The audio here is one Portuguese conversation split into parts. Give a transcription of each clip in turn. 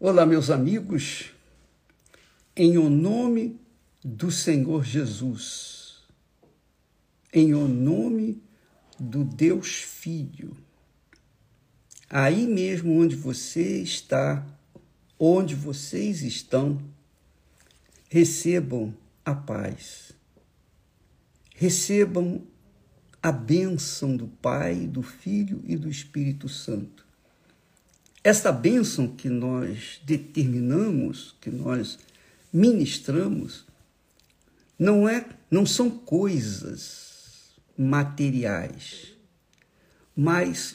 Olá, meus amigos, em o nome do Senhor Jesus, em o nome do Deus Filho, aí mesmo onde você está, onde vocês estão, recebam a paz, recebam a bênção do Pai, do Filho e do Espírito Santo esta bênção que nós determinamos, que nós ministramos, não é, não são coisas materiais, mas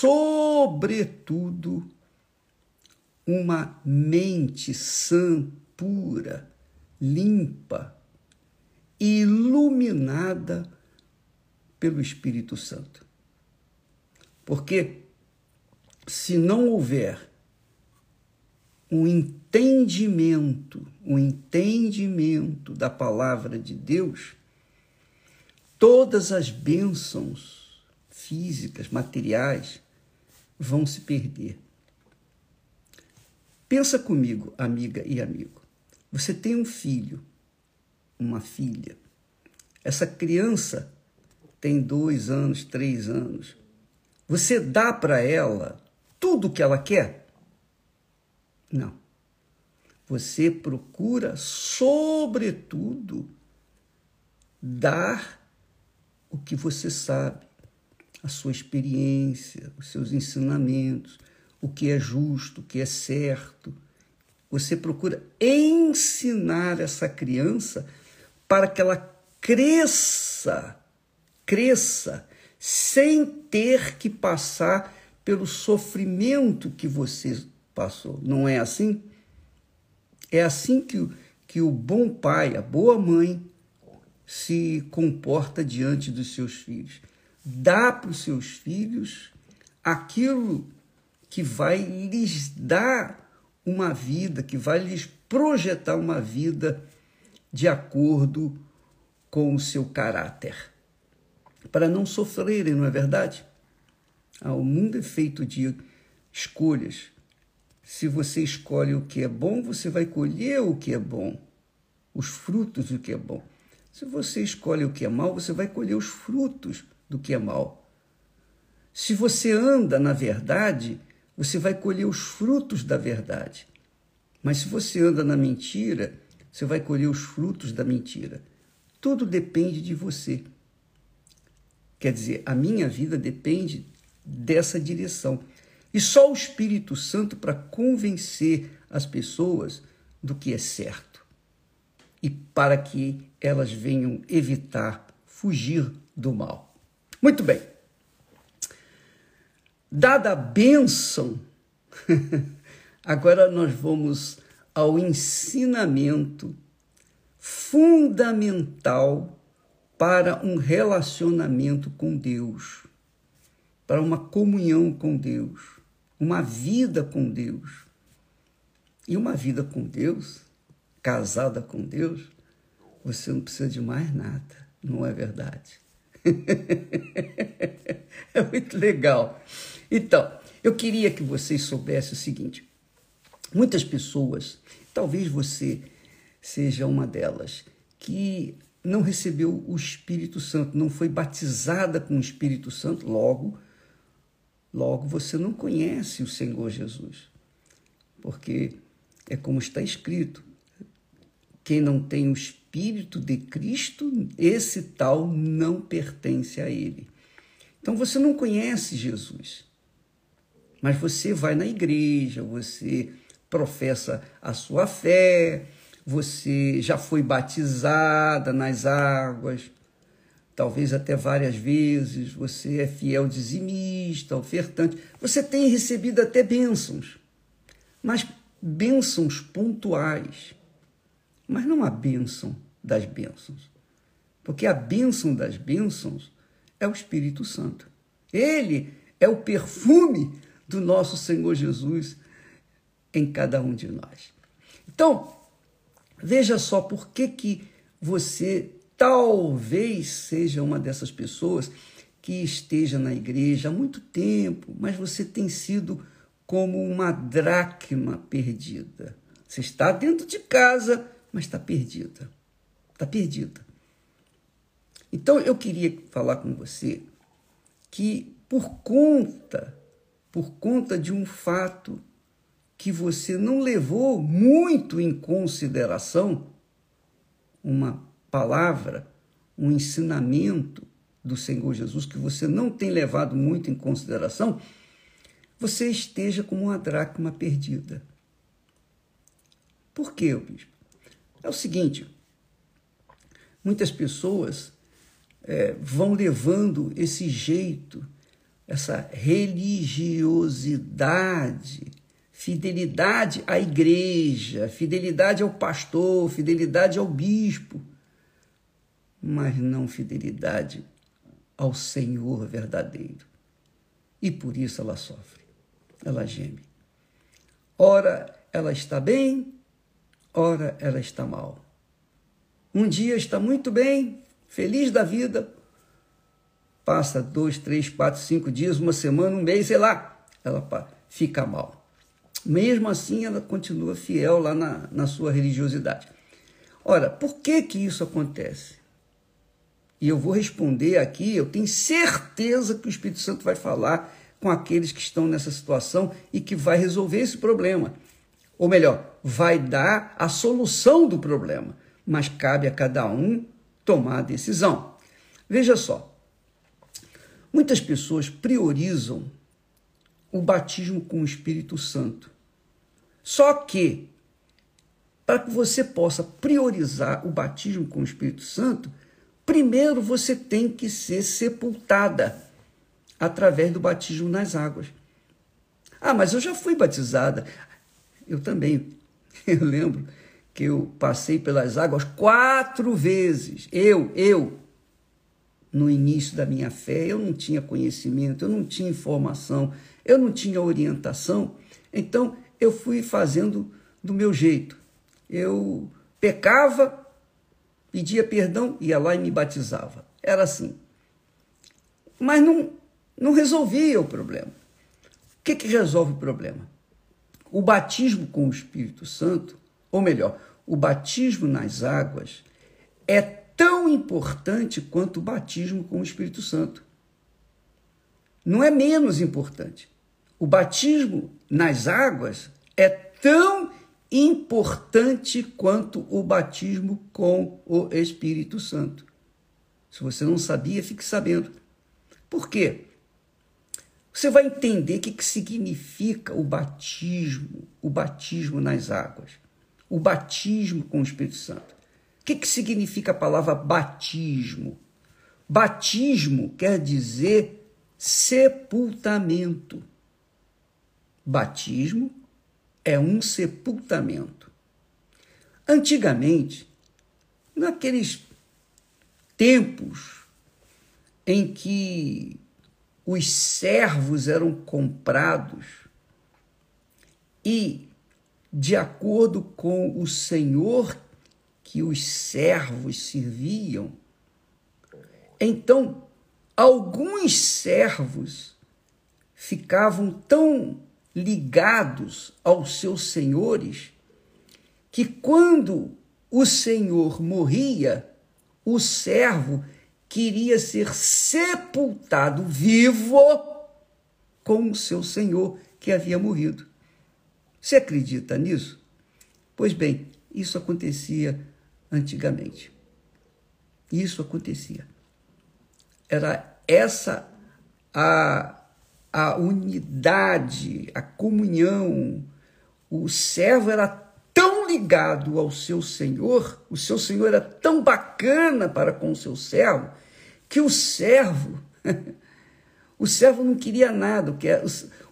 sobretudo uma mente sã, pura, limpa, iluminada pelo Espírito Santo. Porque se não houver um entendimento, um entendimento da palavra de Deus, todas as bênçãos físicas, materiais, vão se perder. Pensa comigo, amiga e amigo. Você tem um filho, uma filha. Essa criança tem dois anos, três anos. Você dá para ela tudo o que ela quer? Não. Você procura, sobretudo, dar o que você sabe, a sua experiência, os seus ensinamentos, o que é justo, o que é certo. Você procura ensinar essa criança para que ela cresça, cresça, sem ter que passar pelo sofrimento que você passou. Não é assim? É assim que, que o bom pai, a boa mãe, se comporta diante dos seus filhos. Dá para os seus filhos aquilo que vai lhes dar uma vida, que vai lhes projetar uma vida de acordo com o seu caráter, para não sofrerem, não é verdade? Ah, o mundo é feito de escolhas. Se você escolhe o que é bom, você vai colher o que é bom, os frutos do que é bom. Se você escolhe o que é mal, você vai colher os frutos do que é mal. Se você anda na verdade, você vai colher os frutos da verdade. Mas se você anda na mentira, você vai colher os frutos da mentira. Tudo depende de você. Quer dizer, a minha vida depende dessa direção. E só o Espírito Santo para convencer as pessoas do que é certo e para que elas venham evitar fugir do mal. Muito bem. Dada a bênção, agora nós vamos ao ensinamento fundamental para um relacionamento com Deus para uma comunhão com Deus, uma vida com Deus. E uma vida com Deus, casada com Deus, você não precisa de mais nada, não é verdade? é muito legal. Então, eu queria que vocês soubessem o seguinte: muitas pessoas, talvez você seja uma delas, que não recebeu o Espírito Santo, não foi batizada com o Espírito Santo, logo Logo, você não conhece o Senhor Jesus, porque é como está escrito: quem não tem o Espírito de Cristo, esse tal não pertence a Ele. Então você não conhece Jesus, mas você vai na igreja, você professa a sua fé, você já foi batizada nas águas, talvez até várias vezes, você é fiel dizimista, ofertante, você tem recebido até bênçãos, mas bênçãos pontuais, mas não a bênção das bênçãos, porque a bênção das bênçãos é o Espírito Santo. Ele é o perfume do nosso Senhor Jesus em cada um de nós. Então, veja só por que, que você talvez seja uma dessas pessoas que esteja na igreja há muito tempo, mas você tem sido como uma dracma perdida. Você está dentro de casa, mas está perdida. Está perdida. Então eu queria falar com você que por conta, por conta de um fato que você não levou muito em consideração, uma palavra, um ensinamento do Senhor Jesus que você não tem levado muito em consideração, você esteja como uma dracma perdida. Por quê, bispo? É o seguinte: muitas pessoas é, vão levando esse jeito, essa religiosidade, fidelidade à igreja, fidelidade ao pastor, fidelidade ao bispo, mas não fidelidade ao Senhor verdadeiro. E por isso ela sofre, ela geme. Ora ela está bem, ora ela está mal. Um dia está muito bem, feliz da vida, passa dois, três, quatro, cinco dias, uma semana, um mês, sei lá, ela fica mal. Mesmo assim, ela continua fiel lá na, na sua religiosidade. Ora, por que que isso acontece? E eu vou responder aqui, eu tenho certeza que o Espírito Santo vai falar com aqueles que estão nessa situação e que vai resolver esse problema. Ou melhor, vai dar a solução do problema, mas cabe a cada um tomar a decisão. Veja só, muitas pessoas priorizam o batismo com o Espírito Santo. Só que, para que você possa priorizar o batismo com o Espírito Santo, primeiro você tem que ser sepultada através do batismo nas águas. Ah, mas eu já fui batizada. Eu também. Eu lembro que eu passei pelas águas quatro vezes. Eu, eu. No início da minha fé, eu não tinha conhecimento, eu não tinha informação, eu não tinha orientação. Então, eu fui fazendo do meu jeito. Eu pecava, pedia perdão, ia lá e me batizava. Era assim. Mas não, não resolvia o problema. O que, que resolve o problema? O batismo com o Espírito Santo, ou melhor, o batismo nas águas, é tão importante quanto o batismo com o Espírito Santo. Não é menos importante. O batismo nas águas é tão importante quanto o batismo com o Espírito Santo. Se você não sabia, fique sabendo. Por quê? Você vai entender o que, significa o batismo, o batismo nas águas, o batismo com o Espírito Santo. O que significa a palavra batismo? Batismo quer dizer sepultamento. Batismo é um sepultamento. Antigamente, naqueles tempos em que os servos eram comprados e, de acordo com o senhor que os servos serviam, então alguns servos ficavam tão ligados aos seus senhores que quando o senhor morria, o servo queria ser sepultado vivo com o seu senhor que havia morrido. Você acredita nisso? Pois bem, isso acontecia antigamente. Isso acontecia. Era essa a a unidade, a comunhão. O servo era tão ligado ao seu senhor, o seu senhor era tão bacana para com o seu servo, que o servo, o servo não queria nada, o,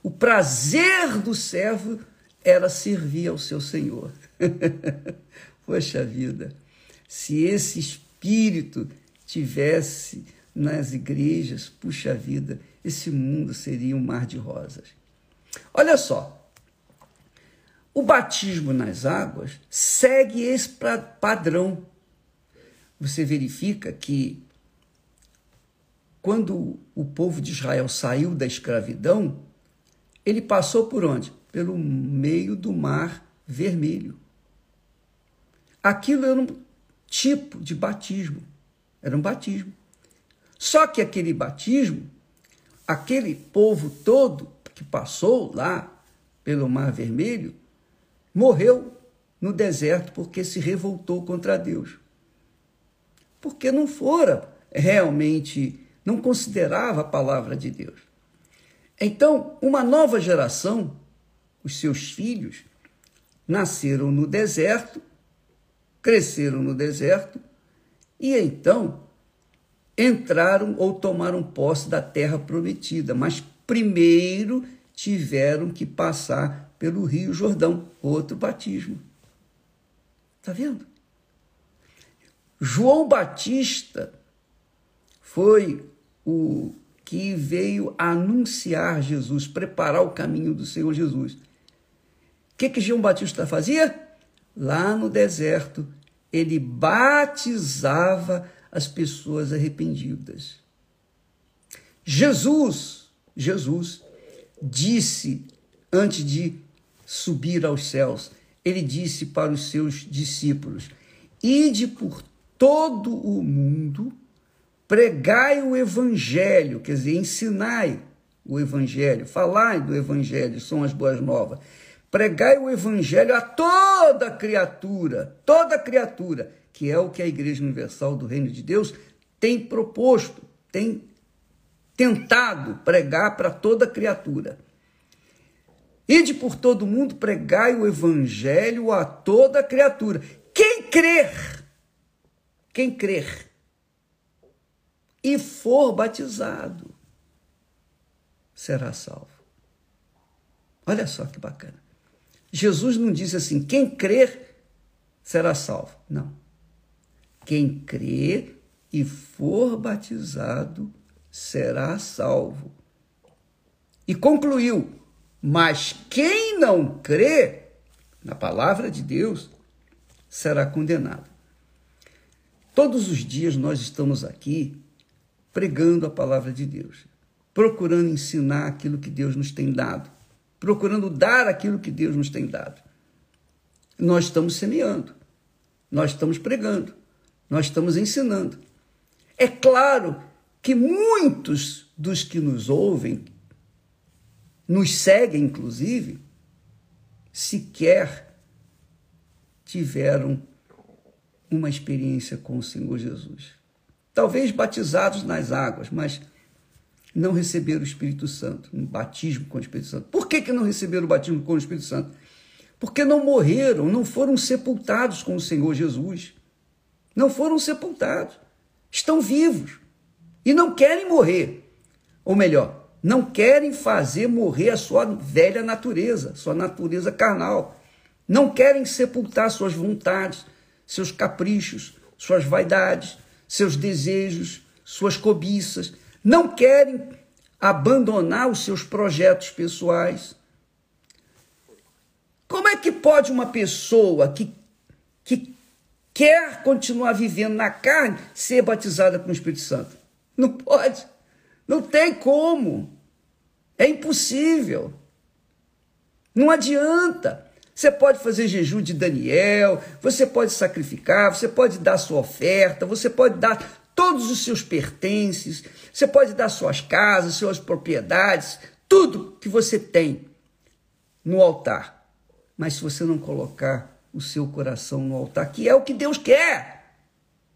o prazer do servo era servir ao seu senhor. Poxa vida, se esse espírito tivesse nas igrejas, puxa vida, esse mundo seria um mar de rosas. Olha só, o batismo nas águas segue esse padrão. Você verifica que quando o povo de Israel saiu da escravidão, ele passou por onde? Pelo meio do mar vermelho. Aquilo era um tipo de batismo. Era um batismo. Só que aquele batismo, aquele povo todo que passou lá pelo Mar Vermelho, morreu no deserto porque se revoltou contra Deus. Porque não fora realmente, não considerava a palavra de Deus. Então, uma nova geração, os seus filhos, nasceram no deserto, cresceram no deserto e então entraram ou tomaram posse da terra prometida, mas primeiro tiveram que passar pelo Rio Jordão, outro batismo. Está vendo? João Batista foi o que veio anunciar Jesus, preparar o caminho do Senhor Jesus. O que, que João Batista fazia? Lá no deserto, ele batizava as pessoas arrependidas. Jesus, Jesus disse antes de subir aos céus, ele disse para os seus discípulos: Ide por todo o mundo, pregai o evangelho, quer dizer, ensinai o evangelho, falai do evangelho, são as boas novas. Pregai o evangelho a toda criatura, toda criatura, que é o que a Igreja Universal do Reino de Deus tem proposto, tem tentado pregar para toda criatura. Ide por todo mundo, pregai o evangelho a toda criatura. Quem crer, quem crer e for batizado, será salvo. Olha só que bacana. Jesus não diz assim: quem crer será salvo. Não. Quem crer e for batizado será salvo. E concluiu: mas quem não crê na palavra de Deus será condenado. Todos os dias nós estamos aqui pregando a palavra de Deus, procurando ensinar aquilo que Deus nos tem dado, procurando dar aquilo que Deus nos tem dado. Nós estamos semeando, nós estamos pregando, nós estamos ensinando. É claro que muitos dos que nos ouvem, nos seguem, inclusive, sequer tiveram uma experiência com o Senhor Jesus. Talvez batizados nas águas, mas não receberam o Espírito Santo, um batismo com o Espírito Santo. Por que, que não receberam o batismo com o Espírito Santo? Porque não morreram, não foram sepultados com o Senhor Jesus. Não foram sepultados. Estão vivos e não querem morrer. Ou melhor, não querem fazer morrer a sua velha natureza, sua natureza carnal. Não querem sepultar suas vontades, seus caprichos, suas vaidades, seus desejos, suas cobiças. Não querem abandonar os seus projetos pessoais. Como é que pode uma pessoa que, que quer continuar vivendo na carne ser batizada com o Espírito Santo? Não pode. Não tem como. É impossível. Não adianta. Você pode fazer jejum de Daniel, você pode sacrificar, você pode dar sua oferta, você pode dar todos os seus pertences, você pode dar suas casas, suas propriedades, tudo que você tem no altar. Mas se você não colocar o seu coração no altar, que é o que Deus quer,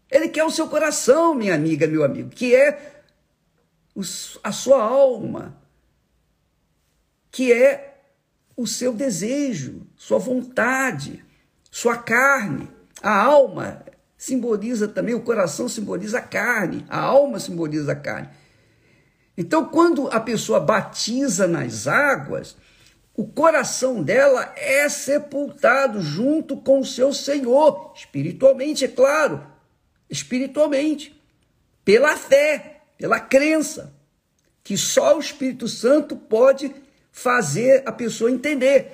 Ele quer o seu coração, minha amiga, meu amigo, que é a sua alma, que é o seu desejo, sua vontade, sua carne. A alma simboliza também, o coração simboliza a carne, a alma simboliza a carne. Então, quando a pessoa batiza nas águas, o coração dela é sepultado junto com o seu Senhor, espiritualmente, é claro, espiritualmente, pela fé pela crença, que só o Espírito Santo pode fazer a pessoa entender.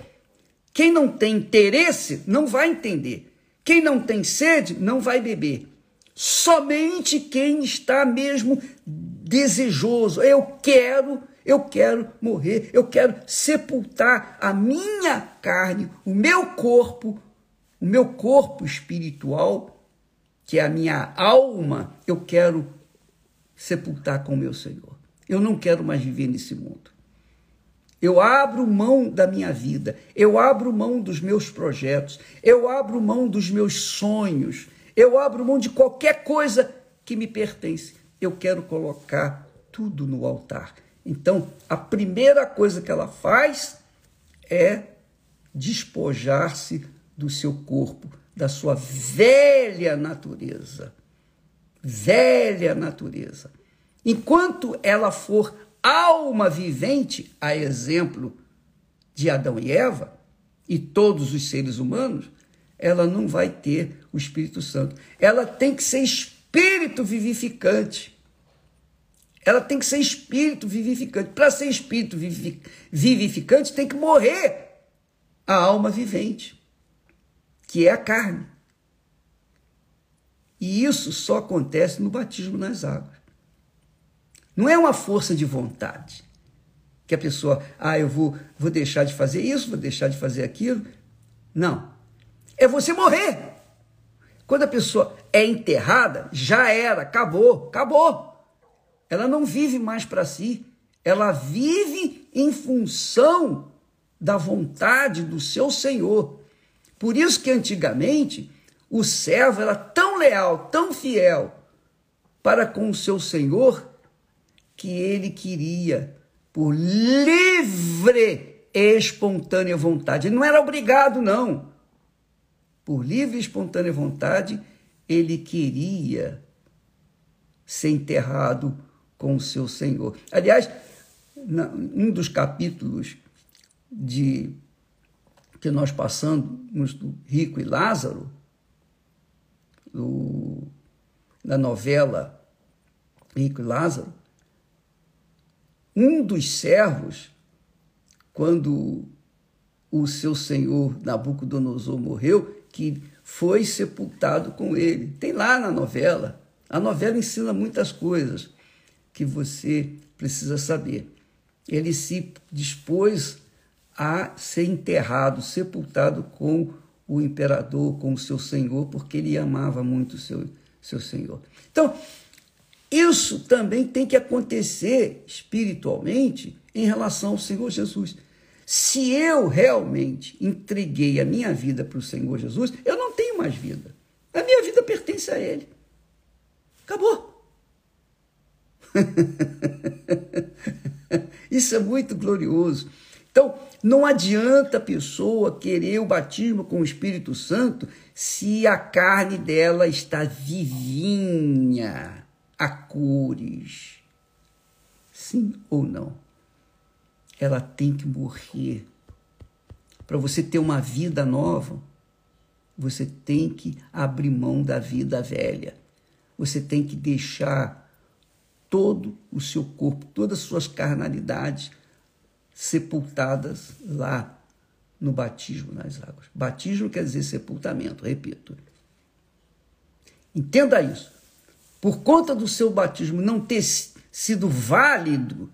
Quem não tem interesse não vai entender. Quem não tem sede não vai beber. Somente quem está mesmo desejoso, eu quero, Eu quero morrer, eu quero sepultar a minha carne, o meu corpo, o meu corpo espiritual, que é a minha alma, eu quero sepultar com o meu Senhor. Eu não quero mais viver nesse mundo. Eu abro mão da minha vida, eu abro mão dos meus projetos, eu abro mão dos meus sonhos, eu abro mão de qualquer coisa que me pertence. Eu quero colocar tudo no altar. Então, a primeira coisa que ela faz é despojar-se do seu corpo, da sua velha natureza. Velha natureza. Enquanto ela for alma vivente, a exemplo de Adão e Eva e todos os seres humanos, ela não vai ter o Espírito Santo. Ela tem que ser espírito vivificante. Ela tem que ser espírito vivificante. Para ser espírito vivificante, tem que morrer a alma vivente, que é a carne. E isso só acontece no batismo nas águas. Não é uma força de vontade. Que a pessoa, ah, eu vou, vou deixar de fazer isso, vou deixar de fazer aquilo. Não. É você morrer. Quando a pessoa é enterrada, já era, acabou, acabou. Ela não vive mais para si, ela vive em função da vontade do seu Senhor. Por isso que antigamente o servo era tão leal, tão fiel para com o seu Senhor, que ele queria, por livre e espontânea vontade. Ele não era obrigado, não. Por livre e espontânea vontade, ele queria ser enterrado com o seu Senhor. Aliás, um dos capítulos de que nós passamos do Rico e Lázaro, do, da novela Rico e Lázaro, um dos servos, quando o seu senhor Nabucodonosor morreu, que foi sepultado com ele. Tem lá na novela. A novela ensina muitas coisas que você precisa saber. Ele se dispôs a ser enterrado, sepultado com o imperador, com o seu senhor, porque ele amava muito o seu, seu senhor. Então, isso também tem que acontecer espiritualmente em relação ao Senhor Jesus. Se eu realmente entreguei a minha vida para o Senhor Jesus, eu não tenho mais vida. A minha vida pertence a Ele. Acabou. Isso é muito glorioso. Então, não adianta a pessoa querer o batismo com o Espírito Santo se a carne dela está vivinha a cores. Sim ou não? Ela tem que morrer. Para você ter uma vida nova, você tem que abrir mão da vida velha. Você tem que deixar todo o seu corpo, todas as suas carnalidades sepultadas lá no batismo nas águas. Batismo quer dizer sepultamento, repito. Entenda isso por conta do seu batismo não ter sido válido,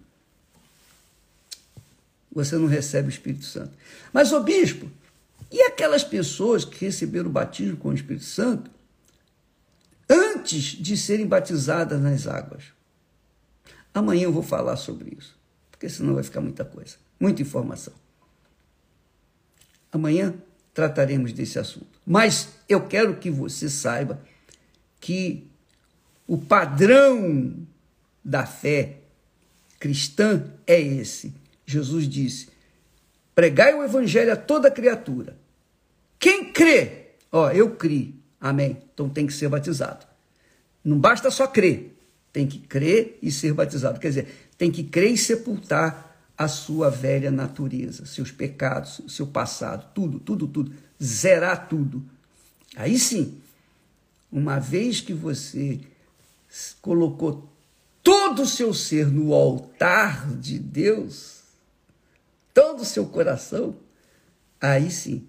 você não recebe o Espírito Santo. Mas, o bispo, e aquelas pessoas que receberam o batismo com o Espírito Santo antes de serem batizadas nas águas? Amanhã eu vou falar sobre isso, porque senão vai ficar muita coisa, muita informação. Amanhã trataremos desse assunto. Mas eu quero que você saiba que o padrão da fé cristã é esse. Jesus disse: pregai o evangelho a toda criatura. Quem crê, ó, eu criei, amém. Então tem que ser batizado. Não basta só crer, tem que crer e ser batizado. Quer dizer, tem que crer e sepultar a sua velha natureza, seus pecados, seu passado, tudo, tudo, tudo, zerar tudo. Aí sim, uma vez que você colocou todo o seu ser no altar de Deus, todo o seu coração, aí sim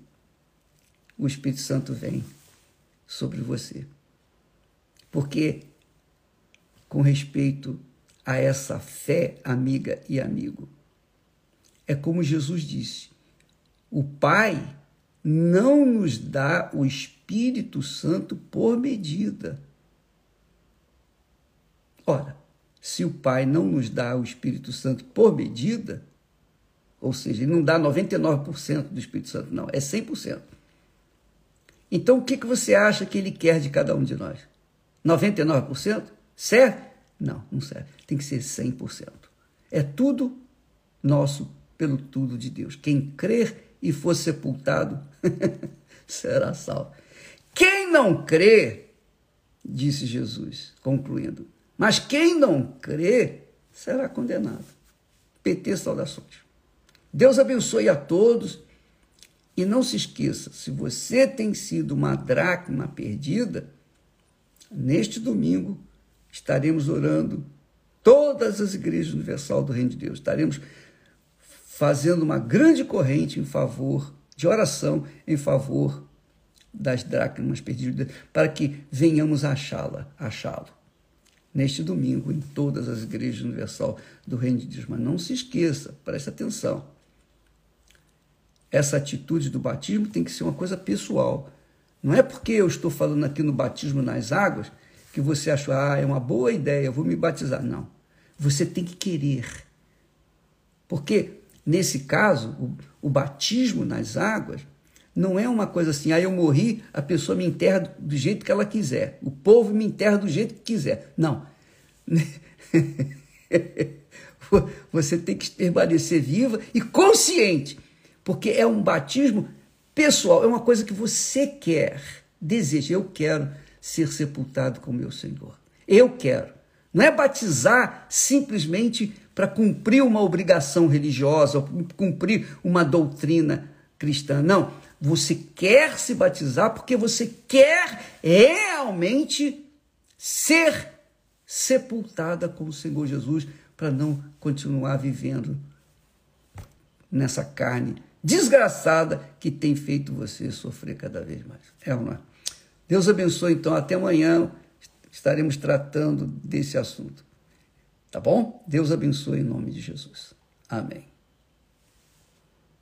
o Espírito Santo vem sobre você. Porque, com respeito a essa fé, amiga e amigo. É como Jesus disse: o Pai não nos dá o Espírito Santo por medida. Ora, se o Pai não nos dá o Espírito Santo por medida, ou seja, ele não dá 99% do Espírito Santo, não, é 100%. Então, o que, que você acha que ele quer de cada um de nós? 99%? Serve? Não, não serve. Tem que ser 100%. É tudo nosso pelo tudo de Deus. Quem crer e for sepultado será salvo. Quem não crê, disse Jesus, concluindo, mas quem não crê será condenado. PT saudações. Deus abençoe a todos e não se esqueça, se você tem sido uma dracma perdida, neste domingo estaremos orando todas as igrejas universal do Reino de Deus. Estaremos fazendo uma grande corrente em favor de oração em favor das dracmas perdidas, para que venhamos achá-la, achá-lo. Neste domingo, em todas as igrejas universal do Reino de Deus. Mas não se esqueça, preste atenção. Essa atitude do batismo tem que ser uma coisa pessoal. Não é porque eu estou falando aqui no batismo nas águas que você achou, ah, é uma boa ideia, vou me batizar. Não. Você tem que querer. Porque, nesse caso, o, o batismo nas águas não é uma coisa assim, ah, eu morri, a pessoa me enterra do jeito que ela quiser. O povo me enterra do jeito que quiser. Não. Você tem que permanecer viva e consciente, porque é um batismo pessoal, é uma coisa que você quer, deseja. Eu quero ser sepultado com meu Senhor. Eu quero. Não é batizar simplesmente para cumprir uma obrigação religiosa, cumprir uma doutrina cristã. Não. Você quer se batizar porque você quer realmente ser sepultada com o Senhor Jesus para não continuar vivendo nessa carne desgraçada que tem feito você sofrer cada vez mais. É não é? Deus abençoe, então. Até amanhã estaremos tratando desse assunto. Tá bom? Deus abençoe em nome de Jesus. Amém.